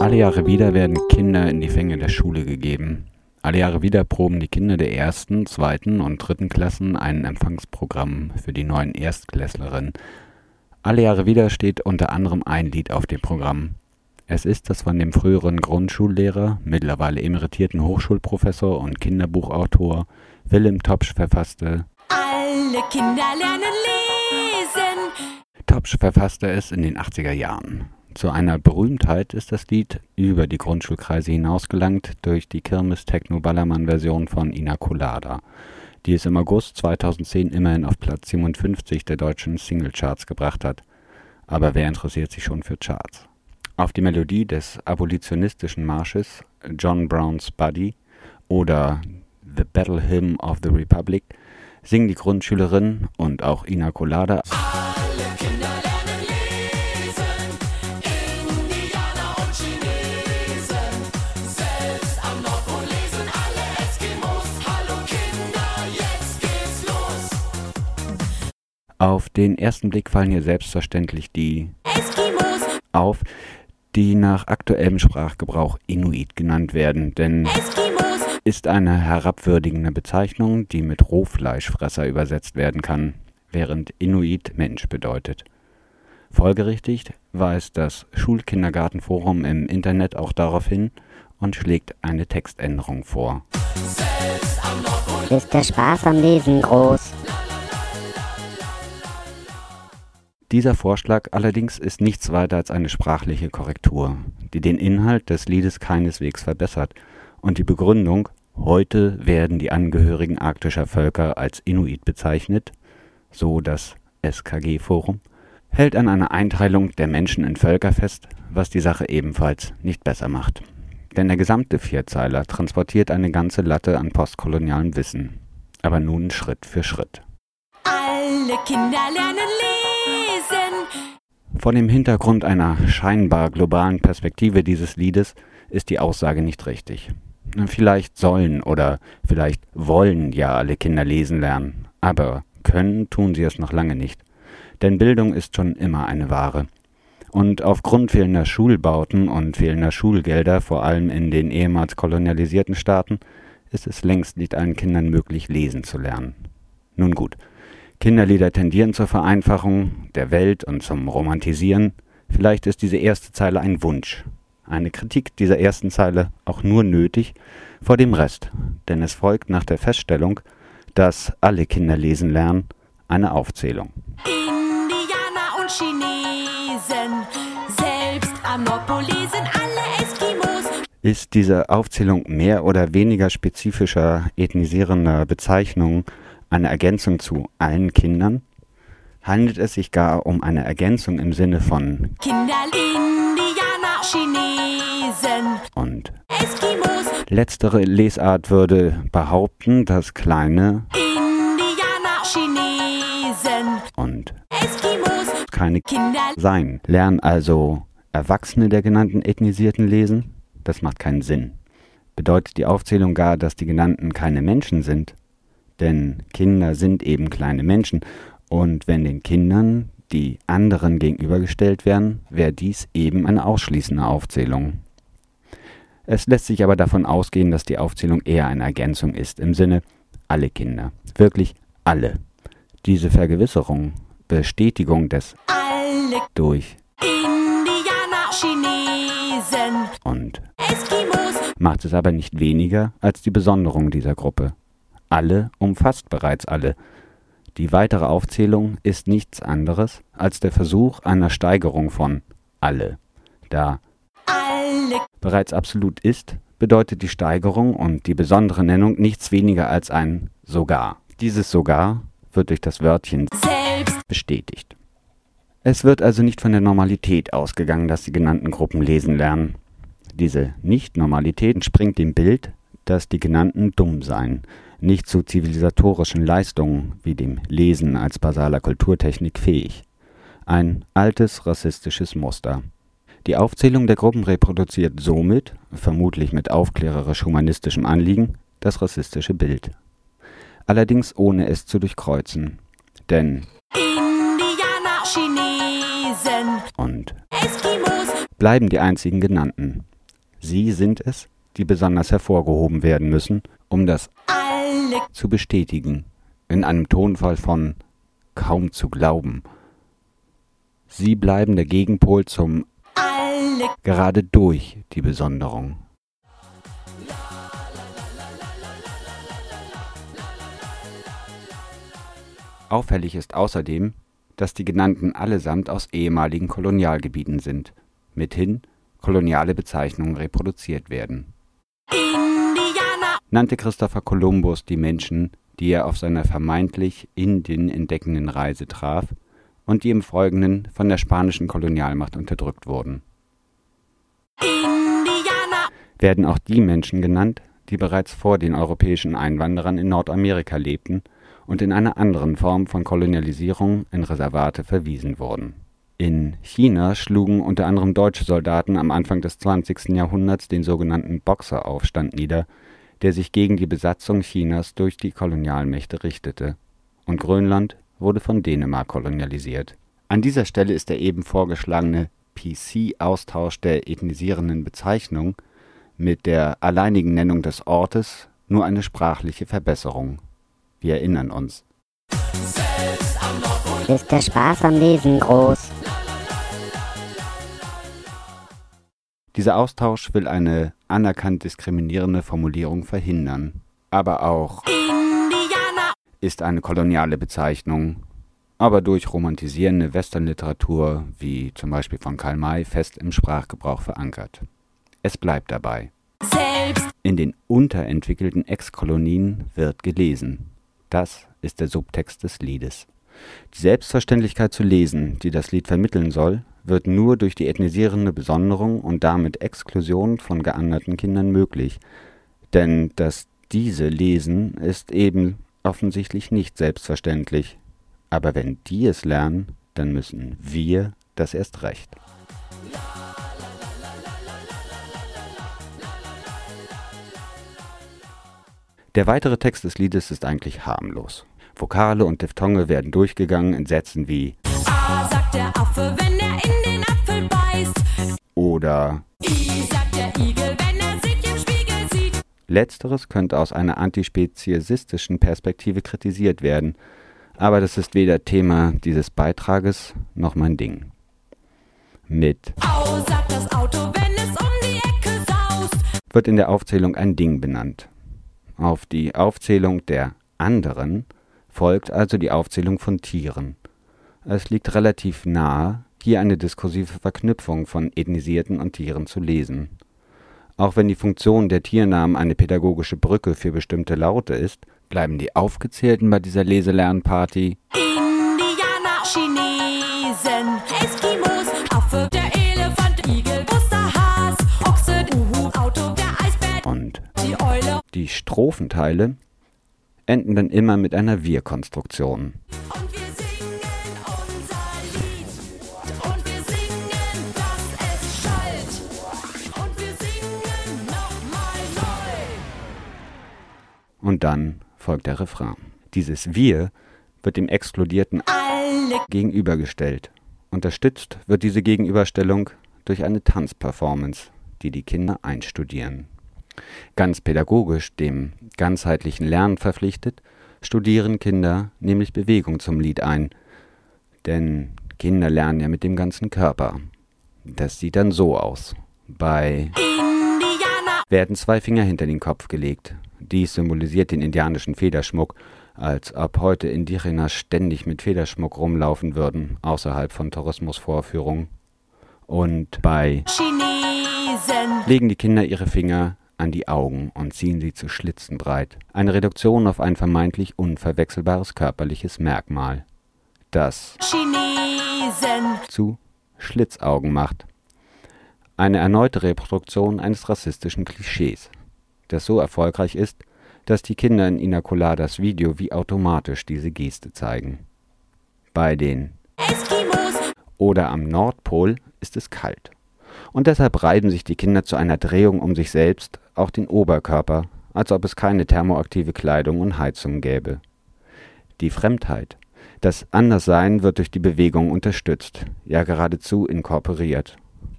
Alle Jahre wieder werden Kinder in die Fänge der Schule gegeben. Alle Jahre wieder proben die Kinder der ersten, zweiten und dritten Klassen ein Empfangsprogramm für die neuen Erstklässlerinnen. Alle Jahre wieder steht unter anderem ein Lied auf dem Programm. Es ist das von dem früheren Grundschullehrer, mittlerweile emeritierten Hochschulprofessor und Kinderbuchautor Willem Topsch verfasste Alle Kinder lernen lesen. Topsch verfasste es in den 80er Jahren. Zu einer Berühmtheit ist das Lied über die Grundschulkreise hinausgelangt durch die Kirmes-Techno-Ballermann-Version von Ina Colada, die es im August 2010 immerhin auf Platz 57 der deutschen Singlecharts gebracht hat. Aber wer interessiert sich schon für Charts? Auf die Melodie des abolitionistischen Marsches John Brown's Buddy oder The Battle Hymn of the Republic singen die Grundschülerinnen und auch Ina Colada Alle Kinder Auf den ersten Blick fallen hier selbstverständlich die Eskimos, auf, die nach aktuellem Sprachgebrauch Inuit genannt werden, denn Eskimos. ist eine herabwürdigende Bezeichnung, die mit Rohfleischfresser übersetzt werden kann, während Inuit Mensch bedeutet. Folgerichtig weist das Schulkindergartenforum im Internet auch darauf hin und schlägt eine Textänderung vor. Ist der Spaß am Lesen groß? Dieser Vorschlag allerdings ist nichts weiter als eine sprachliche Korrektur, die den Inhalt des Liedes keineswegs verbessert und die Begründung, heute werden die Angehörigen arktischer Völker als Inuit bezeichnet, so das SKG-Forum, hält an einer Einteilung der Menschen in Völker fest, was die Sache ebenfalls nicht besser macht. Denn der gesamte Vierzeiler transportiert eine ganze Latte an postkolonialem Wissen, aber nun Schritt für Schritt. Alle Kinder lernen lesen. Vor dem Hintergrund einer scheinbar globalen Perspektive dieses Liedes ist die Aussage nicht richtig. Vielleicht sollen oder vielleicht wollen ja alle Kinder lesen lernen, aber können tun sie es noch lange nicht. Denn Bildung ist schon immer eine Ware. Und aufgrund fehlender Schulbauten und fehlender Schulgelder, vor allem in den ehemals kolonialisierten Staaten, ist es längst nicht allen Kindern möglich, lesen zu lernen. Nun gut, Kinderlieder tendieren zur Vereinfachung der Welt und zum Romantisieren. Vielleicht ist diese erste Zeile ein Wunsch. Eine Kritik dieser ersten Zeile auch nur nötig vor dem Rest, denn es folgt nach der Feststellung, dass alle Kinder lesen lernen, eine Aufzählung. Indianer und Chinesen. Selbst lesen alle Eskimos. Ist diese Aufzählung mehr oder weniger spezifischer ethnisierender Bezeichnungen eine Ergänzung zu allen Kindern? Handelt es sich gar um eine Ergänzung im Sinne von Kinder, Indianer, Chinesen. und Eskimos, letztere Lesart würde behaupten, dass kleine Indianer, Chinesen. und Eskimos, keine Kinder, sein. Lernen also Erwachsene der genannten Ethnisierten lesen? Das macht keinen Sinn. Bedeutet die Aufzählung gar, dass die genannten keine Menschen sind? Denn Kinder sind eben kleine Menschen. Und wenn den Kindern die anderen gegenübergestellt werden, wäre dies eben eine ausschließende Aufzählung. Es lässt sich aber davon ausgehen, dass die Aufzählung eher eine Ergänzung ist, im Sinne alle Kinder. Wirklich alle. Diese Vergewisserung, Bestätigung des alle durch Indianer, Chinesen. und Eskimos, macht es aber nicht weniger als die Besonderung dieser Gruppe. Alle umfasst bereits alle. Die weitere Aufzählung ist nichts anderes als der Versuch einer Steigerung von alle. Da alle bereits absolut ist, bedeutet die Steigerung und die besondere Nennung nichts weniger als ein sogar. Dieses sogar wird durch das Wörtchen selbst bestätigt. Es wird also nicht von der Normalität ausgegangen, dass die genannten Gruppen lesen lernen. Diese Nicht-Normalität entspringt dem Bild, dass die genannten dumm seien, nicht zu zivilisatorischen Leistungen wie dem Lesen als basaler Kulturtechnik fähig. Ein altes rassistisches Muster. Die Aufzählung der Gruppen reproduziert somit, vermutlich mit aufklärerisch-humanistischem Anliegen, das rassistische Bild. Allerdings ohne es zu durchkreuzen. Denn Indianer, Chinesen. und Eskimos, bleiben die einzigen genannten. Sie sind es, die besonders hervorgehoben werden müssen, um das alle, zu bestätigen, in einem Tonfall von kaum zu glauben. Sie bleiben der Gegenpol zum alle, gerade durch die Besonderung. Auffällig ist außerdem, dass die genannten allesamt aus ehemaligen Kolonialgebieten sind, mithin koloniale Bezeichnungen reproduziert werden. Nannte Christopher Columbus die Menschen, die er auf seiner vermeintlich Indien entdeckenden Reise traf und die im Folgenden von der spanischen Kolonialmacht unterdrückt wurden. Indianer, werden auch die Menschen genannt, die bereits vor den europäischen Einwanderern in Nordamerika lebten und in einer anderen Form von Kolonialisierung in Reservate verwiesen wurden. In China schlugen unter anderem deutsche Soldaten am Anfang des 20. Jahrhunderts den sogenannten Boxeraufstand nieder, der sich gegen die Besatzung Chinas durch die Kolonialmächte richtete, und Grönland wurde von Dänemark kolonialisiert. An dieser Stelle ist der eben vorgeschlagene PC-Austausch der ethnisierenden Bezeichnung mit der alleinigen Nennung des Ortes nur eine sprachliche Verbesserung. Wir erinnern uns. Ist der Spaß am Lesen groß? Dieser Austausch will eine anerkannt diskriminierende Formulierung verhindern. Aber auch Indianer, ist eine koloniale Bezeichnung, aber durch romantisierende Westernliteratur, wie zum Beispiel von Karl May, fest im Sprachgebrauch verankert. Es bleibt dabei. selbst, In den unterentwickelten Ex-Kolonien wird gelesen. Das ist der Subtext des Liedes. Die Selbstverständlichkeit zu lesen, die das Lied vermitteln soll, wird nur durch die ethnisierende Besonderung und damit Exklusion von geanderten Kindern möglich. Denn das diese lesen ist eben offensichtlich nicht selbstverständlich. Aber wenn die es lernen, dann müssen wir das erst recht. Der weitere Text des Liedes ist eigentlich harmlos. Vokale und Diphthonge werden durchgegangen in Sätzen wie der Affe, wenn er in den Apfel beißt. oder I sagt der Igel, wenn er sich im Spiegel sieht. Letzteres könnte aus einer antispeziesistischen Perspektive kritisiert werden, aber das ist weder Thema dieses Beitrages noch mein Ding. Mit Au sagt das Auto, wenn es um die Ecke saust. wird in der Aufzählung ein Ding benannt. Auf die Aufzählung der anderen folgt also die Aufzählung von Tieren. Es liegt relativ nahe, hier eine diskursive Verknüpfung von ethnisierten und Tieren zu lesen. Auch wenn die Funktion der Tiernamen eine pädagogische Brücke für bestimmte Laute ist, bleiben die Aufgezählten bei dieser Leselernparty Indianer, Chinesen, Eskimos, Affe, der Elefant, Igel, Osterhas, Ochse, Uhu, Auto, der Eisbär, und die Eule. die Strophenteile enden dann immer mit einer Wir-Konstruktion. Und dann folgt der Refrain. Dieses Wir wird dem exkludierten Alle gegenübergestellt. Unterstützt wird diese Gegenüberstellung durch eine Tanzperformance, die die Kinder einstudieren. Ganz pädagogisch dem ganzheitlichen Lernen verpflichtet, studieren Kinder nämlich Bewegung zum Lied ein. Denn Kinder lernen ja mit dem ganzen Körper. Das sieht dann so aus. Bei Indianer, werden zwei Finger hinter den Kopf gelegt. Dies symbolisiert den indianischen Federschmuck, als ob heute Indigener ständig mit Federschmuck rumlaufen würden, außerhalb von Tourismusvorführungen. Und bei Chinesen, legen die Kinder ihre Finger an die Augen und ziehen sie zu Schlitzen breit. Eine Reduktion auf ein vermeintlich unverwechselbares körperliches Merkmal, das Chinesen, zu Schlitzaugen macht. Eine erneute Reproduktion eines rassistischen Klischees, das so erfolgreich ist, dass die Kinder in Ina Coladas Video wie automatisch diese Geste zeigen. Bei den Eskimos, oder am Nordpol ist es kalt. Und deshalb reiben sich die Kinder zu einer Drehung um sich selbst, auch den Oberkörper, als ob es keine thermoaktive Kleidung und Heizung gäbe. Die Fremdheit, das Anderssein wird durch die Bewegung unterstützt, ja geradezu inkorporiert.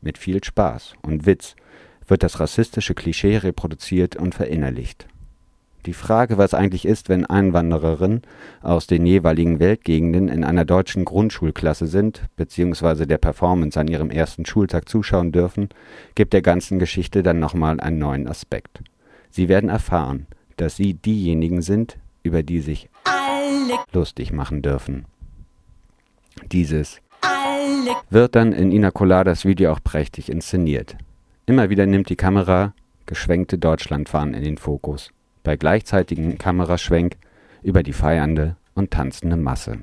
Mit viel Spaß und Witz wird das rassistische Klischee reproduziert und verinnerlicht. Die Frage, was eigentlich ist, wenn Einwandererinnen aus den jeweiligen Weltgegenden in einer deutschen Grundschulklasse sind bzw. der Performance an ihrem ersten Schultag zuschauen dürfen, gibt der ganzen Geschichte dann nochmal einen neuen Aspekt. Sie werden erfahren, dass sie diejenigen sind, über die sich Alle, lustig machen dürfen. Dieses alle, wird dann in Ina Coladas Video auch prächtig inszeniert. Immer wieder nimmt die Kamera geschwenkte Deutschlandfahnen in den Fokus, bei gleichzeitigem Kameraschwenk über die feiernde und tanzende Masse.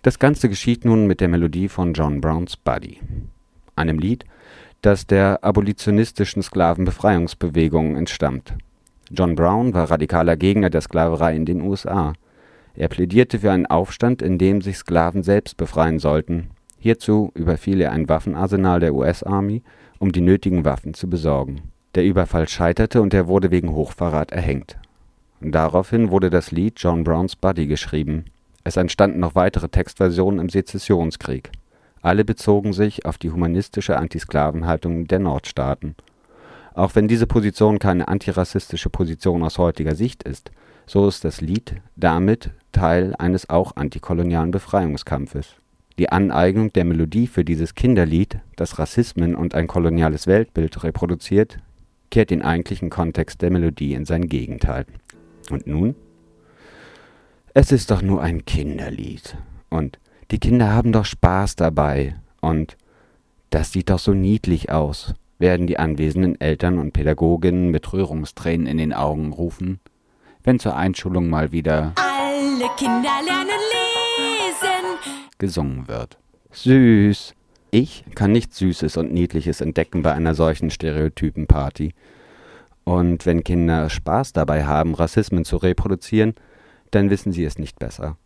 Das Ganze geschieht nun mit der Melodie von John Browns Buddy, einem Lied, das der abolitionistischen Sklavenbefreiungsbewegung entstammt. John Brown war radikaler Gegner der Sklaverei in den USA. Er plädierte für einen Aufstand, in dem sich Sklaven selbst befreien sollten. Hierzu überfiel er ein Waffenarsenal der US Army, um die nötigen Waffen zu besorgen. Der Überfall scheiterte und er wurde wegen Hochverrat erhängt. Daraufhin wurde das Lied John Browns Buddy geschrieben. Es entstanden noch weitere Textversionen im Sezessionskrieg. Alle bezogen sich auf die humanistische Antisklavenhaltung der Nordstaaten. Auch wenn diese Position keine antirassistische Position aus heutiger Sicht ist, so ist das Lied damit Teil eines auch antikolonialen Befreiungskampfes. Die Aneignung der Melodie für dieses Kinderlied, das Rassismen und ein koloniales Weltbild reproduziert, kehrt den eigentlichen Kontext der Melodie in sein Gegenteil. Und nun? Es ist doch nur ein Kinderlied. Und die Kinder haben doch Spaß dabei. Und das sieht doch so niedlich aus, werden die anwesenden Eltern und Pädagoginnen mit Rührungstränen in den Augen rufen, wenn zur Einschulung mal wieder alle Kinder lernen lesen. gesungen wird. Süß. Ich kann nichts Süßes und Niedliches entdecken bei einer solchen Stereotypenparty. Und wenn Kinder Spaß dabei haben, Rassismen zu reproduzieren, dann wissen sie es nicht besser.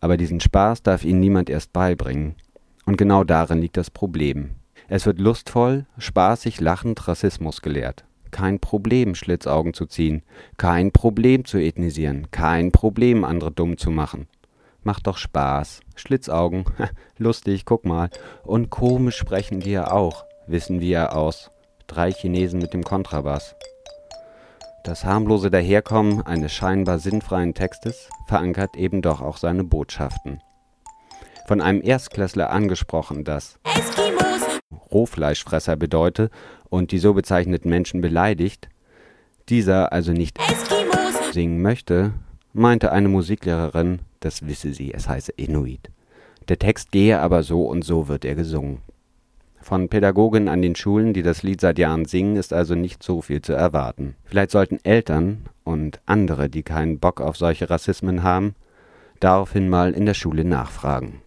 Aber diesen Spaß darf ihnen niemand erst beibringen. Und genau darin liegt das Problem. Es wird lustvoll, spaßig, lachend Rassismus gelehrt. Kein Problem, Schlitzaugen zu ziehen. Kein Problem zu ethnisieren. Kein Problem, andere dumm zu machen. Macht doch Spaß. Schlitzaugen. Lustig, guck mal. Und komisch sprechen ja auch. Wissen wir ja aus. Drei Chinesen mit dem Kontrabass. Das harmlose Daherkommen eines scheinbar sinnfreien Textes verankert eben doch auch seine Botschaften. Von einem Erstklässler angesprochen, das Eskimos, Rohfleischfresser bedeute und die so bezeichneten Menschen beleidigt, dieser also nicht Eskimos, singen möchte, meinte eine Musiklehrerin, das wisse sie, es heiße Inuit. Der Text gehe aber so und so wird er gesungen. Von Pädagogen an den Schulen, die das Lied seit Jahren singen, ist also nicht so viel zu erwarten. Vielleicht sollten Eltern und andere, die keinen Bock auf solche Rassismen haben, daraufhin mal in der Schule nachfragen.